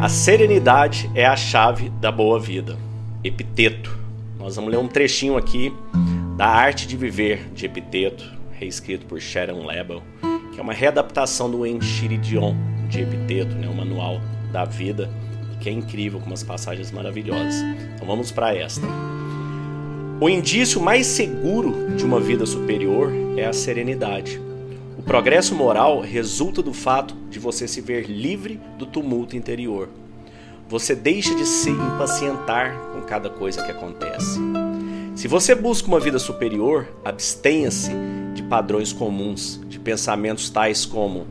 A serenidade é a chave da boa vida. Epiteto. Nós vamos ler um trechinho aqui da Arte de Viver de Epiteto, reescrito por Sharon Lebel, que é uma readaptação do Enchiridion de Epiteto, né, o manual da vida, que é incrível, com umas passagens maravilhosas. Então vamos para esta. O indício mais seguro de uma vida superior é a serenidade. Progresso moral resulta do fato de você se ver livre do tumulto interior. Você deixa de se impacientar com cada coisa que acontece. Se você busca uma vida superior, abstenha-se de padrões comuns, de pensamentos tais como: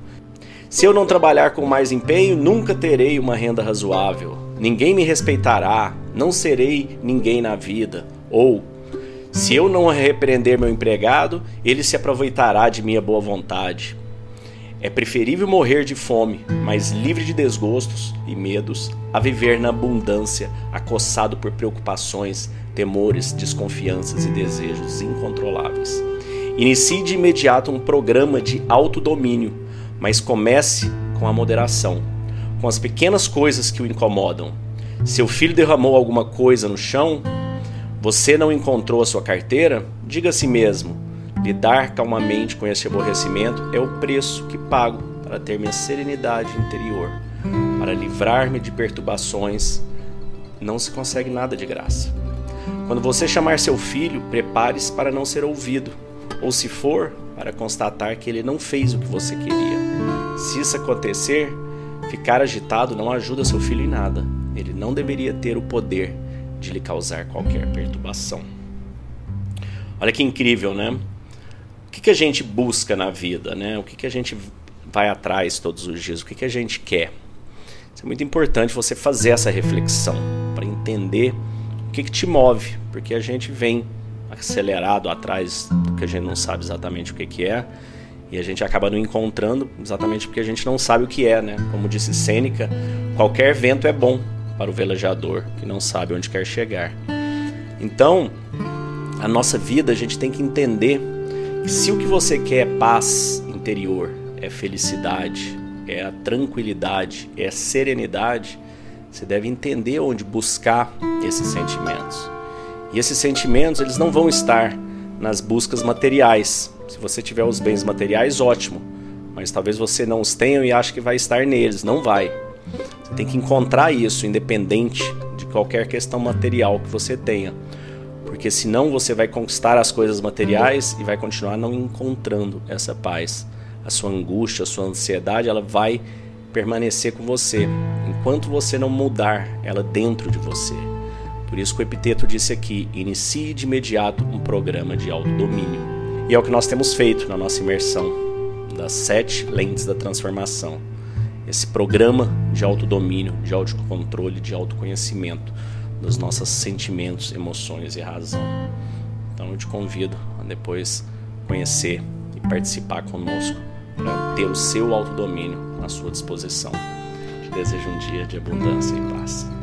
se eu não trabalhar com mais empenho, nunca terei uma renda razoável. Ninguém me respeitará, não serei ninguém na vida. Ou se eu não repreender meu empregado, ele se aproveitará de minha boa vontade. É preferível morrer de fome, mas livre de desgostos e medos, a viver na abundância, acossado por preocupações, temores, desconfianças e desejos incontroláveis. Inicie de imediato um programa de autodomínio, mas comece com a moderação, com as pequenas coisas que o incomodam. Seu filho derramou alguma coisa no chão, você não encontrou a sua carteira? Diga a si mesmo: lidar calmamente com esse aborrecimento é o preço que pago para ter minha serenidade interior, para livrar-me de perturbações. Não se consegue nada de graça. Quando você chamar seu filho, prepare-se para não ser ouvido, ou se for, para constatar que ele não fez o que você queria. Se isso acontecer, ficar agitado não ajuda seu filho em nada. Ele não deveria ter o poder de lhe causar qualquer perturbação. Olha que incrível, né? O que, que a gente busca na vida, né? O que, que a gente vai atrás todos os dias? O que, que a gente quer? Isso é muito importante você fazer essa reflexão para entender o que, que te move, porque a gente vem acelerado atrás do que a gente não sabe exatamente o que, que é e a gente acaba não encontrando exatamente porque a gente não sabe o que é, né? Como disse Sêneca, qualquer vento é bom, para o velejador que não sabe onde quer chegar. Então, a nossa vida a gente tem que entender que se o que você quer é paz interior, é felicidade, é a tranquilidade, é a serenidade, você deve entender onde buscar esses sentimentos. E esses sentimentos, eles não vão estar nas buscas materiais. Se você tiver os bens materiais, ótimo. Mas talvez você não os tenha e ache que vai estar neles. Não vai. Você tem que encontrar isso independente de qualquer questão material que você tenha. Porque senão você vai conquistar as coisas materiais e vai continuar não encontrando essa paz. A sua angústia, a sua ansiedade, ela vai permanecer com você enquanto você não mudar ela dentro de você. Por isso que o epiteto disse aqui: inicie de imediato um programa de autodomínio. E é o que nós temos feito na nossa imersão das sete lentes da transformação esse programa de autodomínio, de autocontrole, de autoconhecimento dos nossos sentimentos, emoções e razão. Então eu te convido a depois conhecer e participar conosco para ter o seu autodomínio à sua disposição. Te desejo um dia de abundância e paz.